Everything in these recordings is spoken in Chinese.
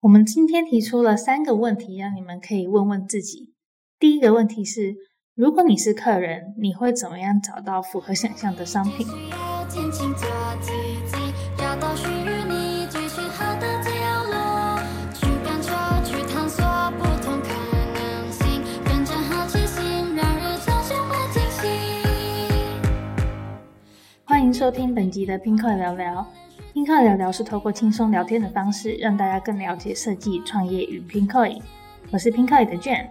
我们今天提出了三个问题，让你们可以问问自己。第一个问题是：如果你是客人，你会怎么样找到符合想象的商品？欢迎收听本集的拼客聊聊。拼客聊聊是透过轻松聊天的方式，让大家更了解设计、创业与拼客。我是拼客的 Jane。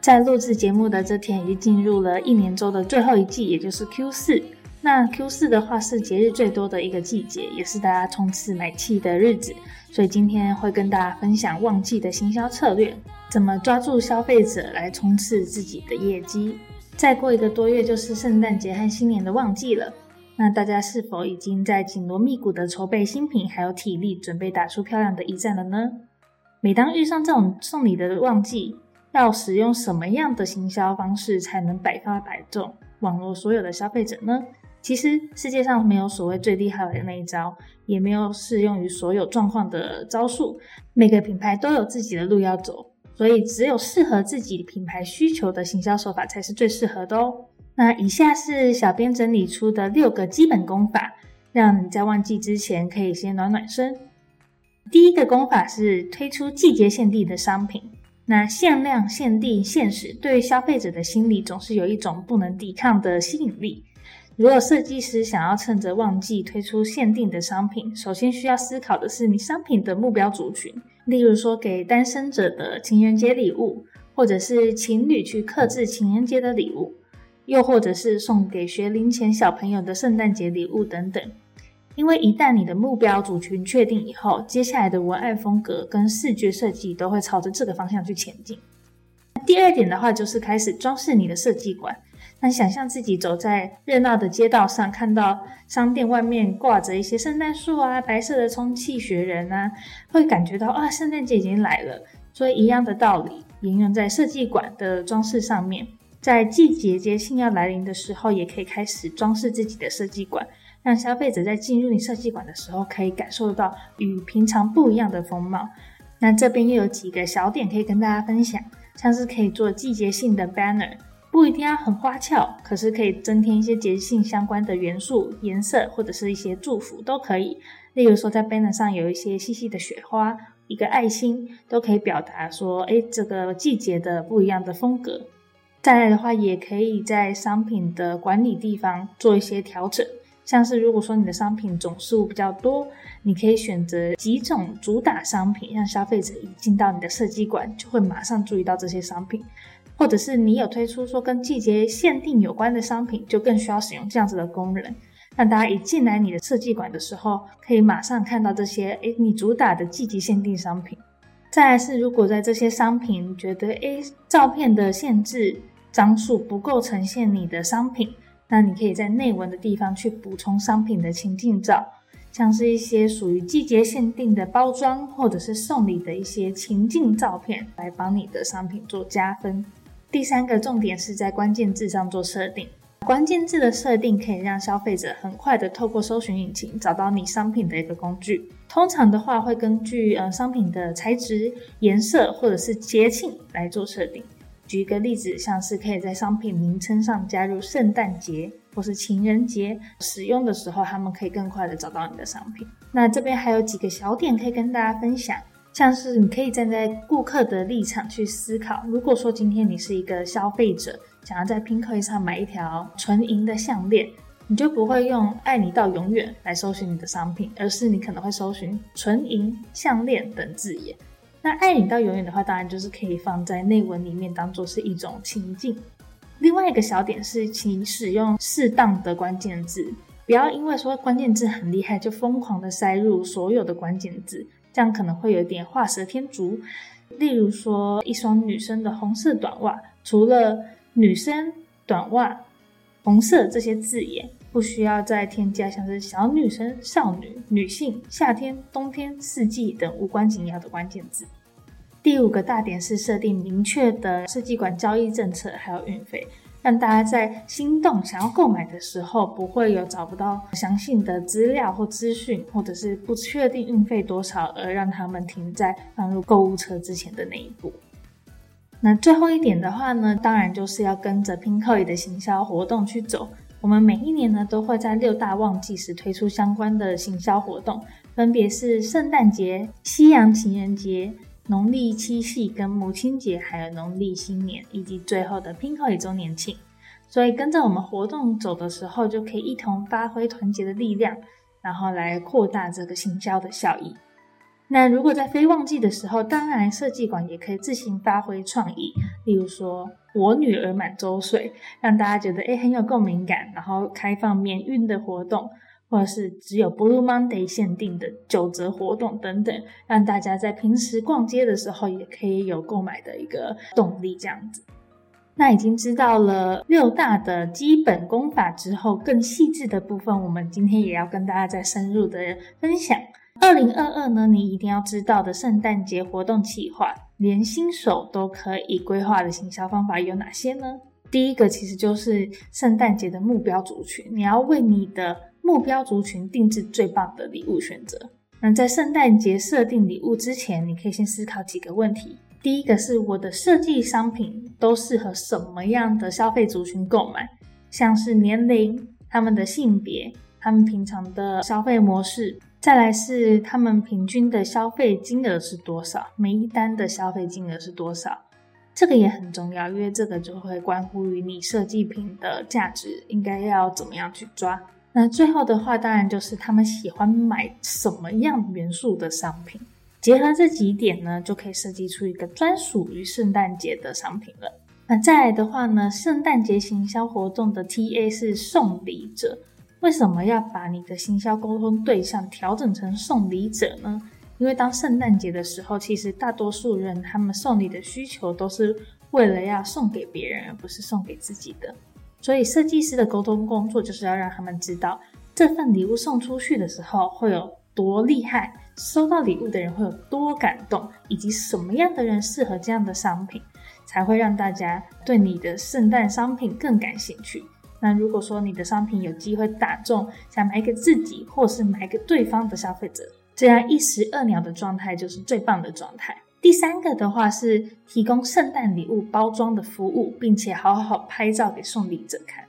在录制节目的这天，已经进入了一年中的最后一季，也就是 Q 四。那 Q 四的话是节日最多的一个季节，也是大家冲刺买气的日子。所以今天会跟大家分享旺季的行销策略，怎么抓住消费者来冲刺自己的业绩。再过一个多月就是圣诞节和新年的旺季了。那大家是否已经在紧锣密鼓的筹备新品，还有体力准备打出漂亮的一战了呢？每当遇上这种送礼的旺季，要使用什么样的行销方式才能百发百中，网络所有的消费者呢？其实世界上没有所谓最厉害的那一招，也没有适用于所有状况的招数，每个品牌都有自己的路要走，所以只有适合自己品牌需求的行销手法才是最适合的哦。那以下是小编整理出的六个基本功法，让你在旺季之前可以先暖暖身。第一个功法是推出季节限定的商品。那限量、限定、限时，对消费者的心理总是有一种不能抵抗的吸引力。如果设计师想要趁着旺季推出限定的商品，首先需要思考的是你商品的目标族群，例如说给单身者的情人节礼物，或者是情侣去克制情人节的礼物。又或者是送给学龄前小朋友的圣诞节礼物等等，因为一旦你的目标族群确定以后，接下来的文案风格跟视觉设计都会朝着这个方向去前进。第二点的话，就是开始装饰你的设计馆。那想象自己走在热闹的街道上，看到商店外面挂着一些圣诞树啊、白色的充气雪人啊，会感觉到啊，圣诞节已经来了。所以一样的道理，应用在设计馆的装饰上面。在季节节庆要来临的时候，也可以开始装饰自己的设计馆，让消费者在进入你设计馆的时候，可以感受到与平常不一样的风貌。那这边又有几个小点可以跟大家分享，像是可以做季节性的 banner，不一定要很花俏，可是可以增添一些节庆相关的元素、颜色或者是一些祝福都可以。例如说，在 banner 上有一些细细的雪花，一个爱心，都可以表达说，哎，这个季节的不一样的风格。再来的话，也可以在商品的管理地方做一些调整，像是如果说你的商品总数比较多，你可以选择几种主打商品，让消费者一进到你的设计馆就会马上注意到这些商品，或者是你有推出说跟季节限定有关的商品，就更需要使用这样子的功能，让大家一进来你的设计馆的时候，可以马上看到这些诶你主打的季节限定商品。再来是如果在这些商品觉得诶照片的限制。张数不够呈现你的商品，那你可以在内文的地方去补充商品的情境照，像是一些属于季节限定的包装，或者是送礼的一些情境照片，来帮你的商品做加分。第三个重点是在关键字上做设定，关键字的设定可以让消费者很快的透过搜寻引擎找到你商品的一个工具。通常的话会根据呃商品的材质、颜色或者是节庆来做设定。举一个例子，像是可以在商品名称上加入圣诞节或是情人节，使用的时候他们可以更快的找到你的商品。那这边还有几个小点可以跟大家分享，像是你可以站在顾客的立场去思考，如果说今天你是一个消费者，想要在拼客上买一条纯银的项链，你就不会用“爱你到永远”来搜寻你的商品，而是你可能会搜寻“纯银项链”等字眼。那爱你到永远的话，当然就是可以放在内文里面，当做是一种情境。另外一个小点是，请使用适当的关键字，不要因为说关键字很厉害，就疯狂的塞入所有的关键字，这样可能会有点画蛇添足。例如说，一双女生的红色短袜，除了女生短袜、红色这些字眼，不需要再添加像是小女生、少女、女性、夏天、冬天、四季等无关紧要的关键字。第五个大点是设定明确的设计馆交易政策，还有运费。让大家在心动想要购买的时候，不会有找不到详细的资料或资讯，或者是不确定运费多少而让他们停在放入购物车之前的那一步。那最后一点的话呢，当然就是要跟着 p i n k o 的行销活动去走。我们每一年呢，都会在六大旺季时推出相关的行销活动，分别是圣诞节、西洋情人节、农历七夕跟母亲节，还有农历新年，以及最后的 Pinkoi 周年庆。所以跟着我们活动走的时候，就可以一同发挥团结的力量，然后来扩大这个行销的效益。那如果在非旺季的时候，当然设计馆也可以自行发挥创意，例如说我女儿满周岁，让大家觉得诶很有共鸣感，然后开放免运的活动，或者是只有 Blue Monday 限定的九折活动等等，让大家在平时逛街的时候也可以有购买的一个动力，这样子。那已经知道了六大的基本功法之后，更细致的部分，我们今天也要跟大家再深入的分享。二零二二呢，你一定要知道的圣诞节活动计划，连新手都可以规划的行销方法有哪些呢？第一个其实就是圣诞节的目标族群，你要为你的目标族群定制最棒的礼物选择。那在圣诞节设定礼物之前，你可以先思考几个问题。第一个是我的设计商品都适合什么样的消费族群购买，像是年龄、他们的性别、他们平常的消费模式，再来是他们平均的消费金额是多少，每一单的消费金额是多少，这个也很重要，因为这个就会关乎于你设计品的价值应该要怎么样去抓。那最后的话，当然就是他们喜欢买什么样元素的商品。结合这几点呢，就可以设计出一个专属于圣诞节的商品了。那再来的话呢，圣诞节行销活动的 TA 是送礼者。为什么要把你的行销沟通对象调整成送礼者呢？因为当圣诞节的时候，其实大多数人他们送礼的需求都是为了要送给别人，而不是送给自己的。所以设计师的沟通工作就是要让他们知道，这份礼物送出去的时候会有多厉害。收到礼物的人会有多感动，以及什么样的人适合这样的商品，才会让大家对你的圣诞商品更感兴趣。那如果说你的商品有机会打中想买给自己或是买给对方的消费者，这样一石二鸟的状态就是最棒的状态。第三个的话是提供圣诞礼物包装的服务，并且好好拍照给送礼者看。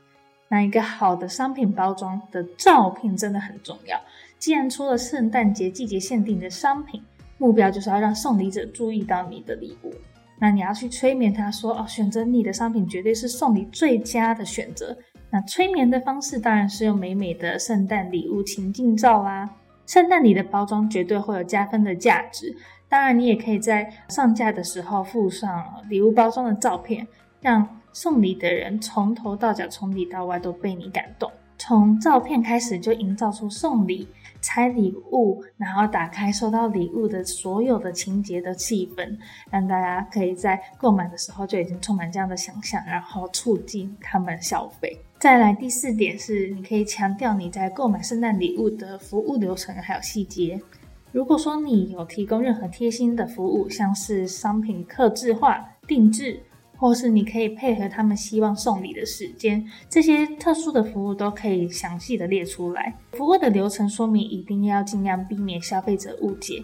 那一个好的商品包装的照片真的很重要。既然出了圣诞节季节限定的商品，目标就是要让送礼者注意到你的礼物。那你要去催眠他说：“哦，选择你的商品绝对是送礼最佳的选择。”那催眠的方式当然是用美美的圣诞礼物情境照啦。圣诞礼的包装绝对会有加分的价值。当然，你也可以在上架的时候附上礼物包装的照片，让送礼的人从头到脚、从里到外都被你感动。从照片开始就营造出送礼。拆礼物，然后打开收到礼物的所有的情节的气氛，让大家可以在购买的时候就已经充满这样的想象，然后促进他们消费。再来第四点是，你可以强调你在购买圣诞礼物的服务流程还有细节。如果说你有提供任何贴心的服务，像是商品刻制化、定制。或是你可以配合他们希望送礼的时间，这些特殊的服务都可以详细的列出来。服务的流程说明一定要尽量避免消费者误解，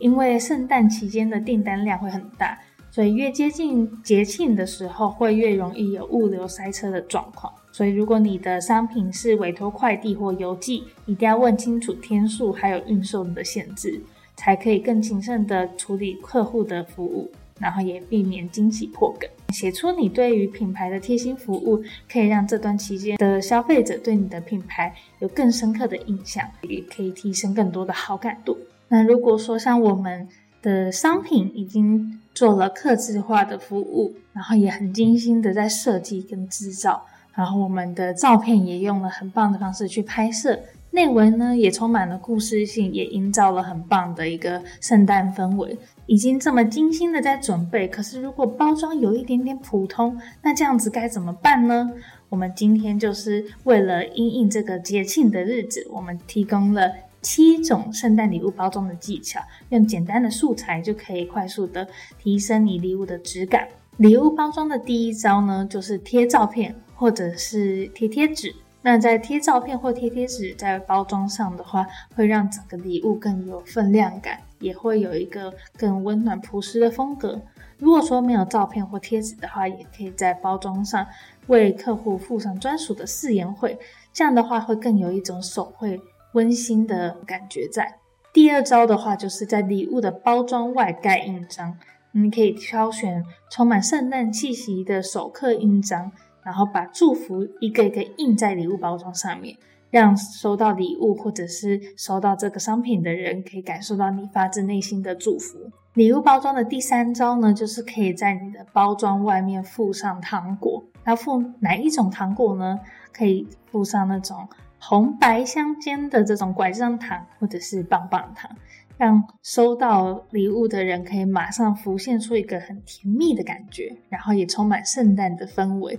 因为圣诞期间的订单量会很大，所以越接近节庆的时候会越容易有物流塞车的状况。所以如果你的商品是委托快递或邮寄，一定要问清楚天数还有运送的限制，才可以更谨慎的处理客户的服务。然后也避免惊喜破梗，写出你对于品牌的贴心服务，可以让这段期间的消费者对你的品牌有更深刻的印象，也可以提升更多的好感度。那如果说像我们的商品已经做了刻字化的服务，然后也很精心的在设计跟制造，然后我们的照片也用了很棒的方式去拍摄，内文呢也充满了故事性，也营造了很棒的一个圣诞氛围。已经这么精心的在准备，可是如果包装有一点点普通，那这样子该怎么办呢？我们今天就是为了应应这个节庆的日子，我们提供了七种圣诞礼物包装的技巧，用简单的素材就可以快速的提升你礼物的质感。礼物包装的第一招呢，就是贴照片。或者是贴贴纸。那在贴照片或贴贴纸在包装上的话，会让整个礼物更有分量感，也会有一个更温暖朴实的风格。如果说没有照片或贴纸的话，也可以在包装上为客户附上专属的誓言会，这样的话会更有一种手绘温馨的感觉在。第二招的话，就是在礼物的包装外盖印章，你可以挑选充满圣诞气息的手刻印章。然后把祝福一个一个印在礼物包装上面，让收到礼物或者是收到这个商品的人可以感受到你发自内心的祝福。礼物包装的第三招呢，就是可以在你的包装外面附上糖果。要附哪一种糖果呢？可以附上那种红白相间的这种拐杖糖，或者是棒棒糖，让收到礼物的人可以马上浮现出一个很甜蜜的感觉，然后也充满圣诞的氛围。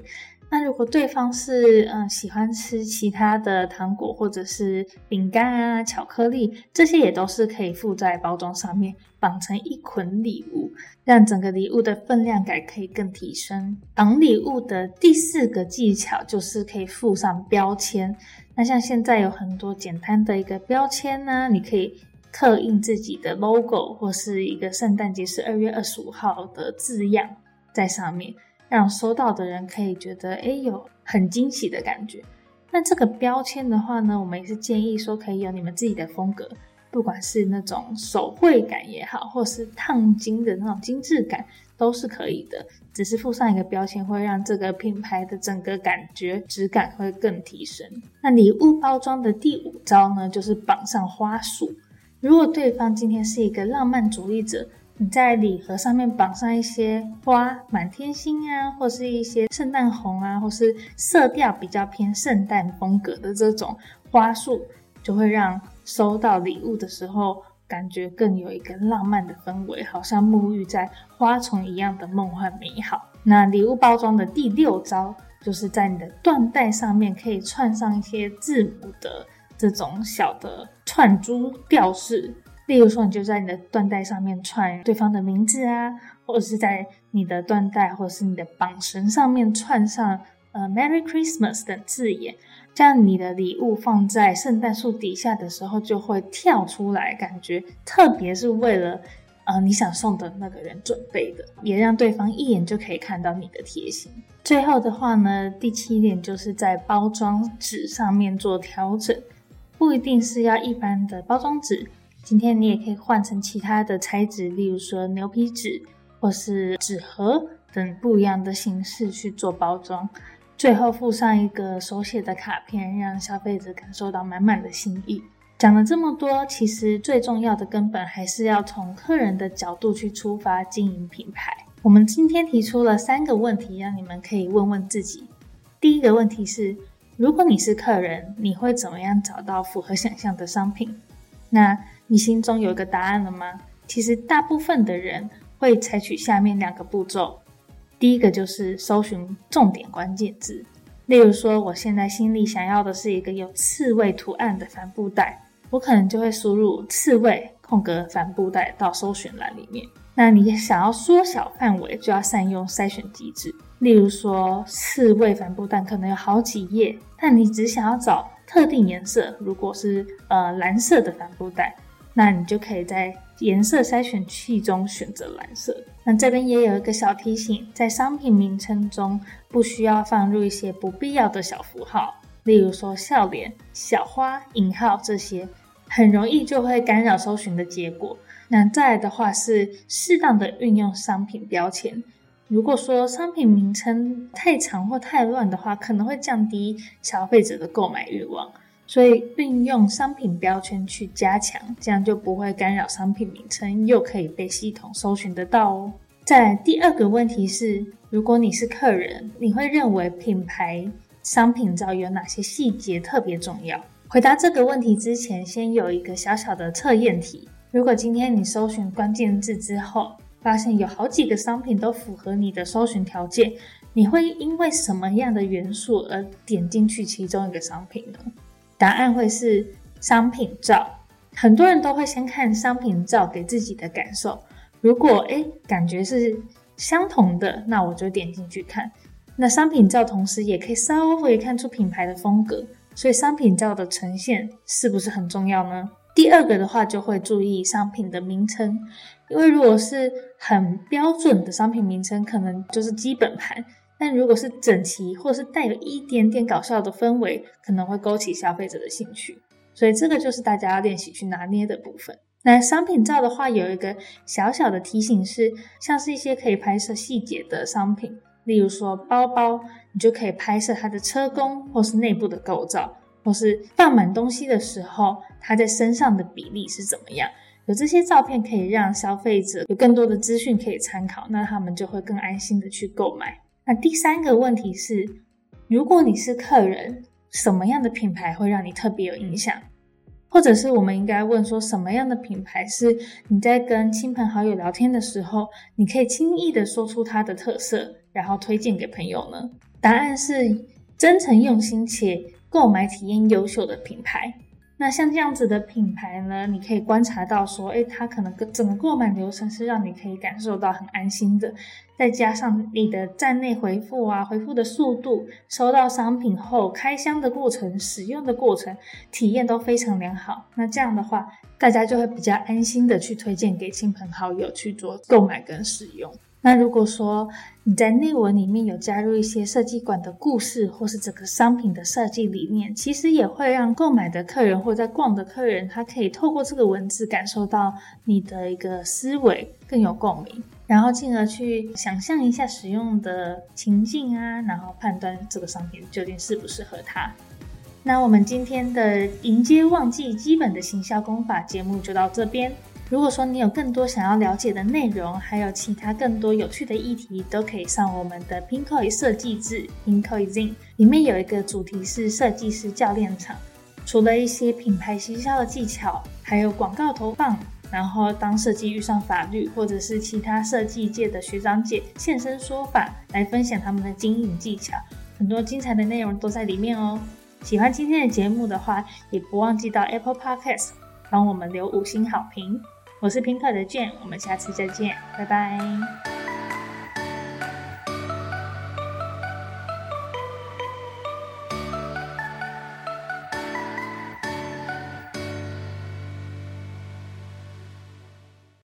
那如果对方是嗯喜欢吃其他的糖果或者是饼干啊、巧克力，这些也都是可以附在包装上面，绑成一捆礼物，让整个礼物的分量感可以更提升。绑礼物的第四个技巧就是可以附上标签。那像现在有很多简单的一个标签呢，你可以刻印自己的 logo 或是一个圣诞节是二月二十五号的字样在上面。让收到的人可以觉得，哎，有很惊喜的感觉。那这个标签的话呢，我们也是建议说可以有你们自己的风格，不管是那种手绘感也好，或是烫金的那种精致感，都是可以的。只是附上一个标签，会让这个品牌的整个感觉质感会更提升。那礼物包装的第五招呢，就是绑上花束。如果对方今天是一个浪漫主义者，你在礼盒上面绑上一些花，满天星啊，或是一些圣诞红啊，或是色调比较偏圣诞风格的这种花束，就会让收到礼物的时候感觉更有一个浪漫的氛围，好像沐浴在花丛一样的梦幻美好。那礼物包装的第六招，就是在你的缎带上面可以串上一些字母的这种小的串珠吊饰。例如说，你就在你的缎带上面串对方的名字啊，或者是在你的缎带或者是你的绑绳上面串上呃 “Merry Christmas” 的字眼，这样你的礼物放在圣诞树底下的时候就会跳出来，感觉特别是为了呃你想送的那个人准备的，也让对方一眼就可以看到你的贴心。最后的话呢，第七点就是在包装纸上面做调整，不一定是要一般的包装纸。今天你也可以换成其他的材质，例如说牛皮纸或是纸盒等不一样的形式去做包装，最后附上一个手写的卡片，让消费者感受到满满的心意。讲了这么多，其实最重要的根本还是要从客人的角度去出发经营品牌。我们今天提出了三个问题，让你们可以问问自己。第一个问题是：如果你是客人，你会怎么样找到符合想象的商品？那你心中有一个答案了吗？其实大部分的人会采取下面两个步骤。第一个就是搜寻重点关键字，例如说，我现在心里想要的是一个有刺猬图案的帆布袋，我可能就会输入刺猬空格帆布袋到搜寻栏里面。那你想要缩小范围，就要善用筛选机制。例如说，刺猬帆布袋可能有好几页，但你只想要找特定颜色，如果是呃蓝色的帆布袋。那你就可以在颜色筛选器中选择蓝色。那这边也有一个小提醒，在商品名称中不需要放入一些不必要的小符号，例如说笑脸、小花、引号这些，很容易就会干扰搜寻的结果。那再来的话是适当的运用商品标签。如果说商品名称太长或太乱的话，可能会降低消费者的购买欲望。所以运用商品标签去加强，这样就不会干扰商品名称，又可以被系统搜寻得到哦。在第二个问题是，如果你是客人，你会认为品牌商品照有哪些细节特别重要？回答这个问题之前，先有一个小小的测验题。如果今天你搜寻关键字之后，发现有好几个商品都符合你的搜寻条件，你会因为什么样的元素而点进去其中一个商品呢？答案会是商品照，很多人都会先看商品照给自己的感受。如果诶感觉是相同的，那我就点进去看。那商品照同时也可以稍微看出品牌的风格，所以商品照的呈现是不是很重要呢？第二个的话就会注意商品的名称，因为如果是很标准的商品名称，可能就是基本盘；但如果是整齐或是带有一点点搞笑的氛围，可能会勾起消费者的兴趣。所以这个就是大家要练习去拿捏的部分。那商品照的话，有一个小小的提醒是，像是一些可以拍摄细节的商品，例如说包包，你就可以拍摄它的车工或是内部的构造。或是放满东西的时候，它在身上的比例是怎么样？有这些照片可以让消费者有更多的资讯可以参考，那他们就会更安心的去购买。那第三个问题是，如果你是客人，什么样的品牌会让你特别有影响？或者是我们应该问说，什么样的品牌是你在跟亲朋好友聊天的时候，你可以轻易的说出它的特色，然后推荐给朋友呢？答案是真诚用心且。购买体验优秀的品牌，那像这样子的品牌呢，你可以观察到说，诶，它可能整个购买流程是让你可以感受到很安心的，再加上你的站内回复啊，回复的速度，收到商品后开箱的过程、使用的过程，体验都非常良好。那这样的话，大家就会比较安心的去推荐给亲朋好友去做购买跟使用。那如果说你在内文里面有加入一些设计馆的故事，或是整个商品的设计理念，其实也会让购买的客人或在逛的客人，他可以透过这个文字感受到你的一个思维更有共鸣，然后进而去想象一下使用的情境啊，然后判断这个商品究竟适不适合他。那我们今天的迎接旺季基本的行销功法节目就到这边。如果说你有更多想要了解的内容，还有其他更多有趣的议题，都可以上我们的 Pinkoi 设计志 Pinkoi Zine，里面有一个主题是设计师教练场，除了一些品牌行销的技巧，还有广告投放，然后当设计遇上法律，或者是其他设计界的学长姐现身说法，来分享他们的经营技巧，很多精彩的内容都在里面哦。喜欢今天的节目的话，也不忘记到 Apple Podcast 帮我们留五星好评。我是平凯的健，我们下次再见，拜拜。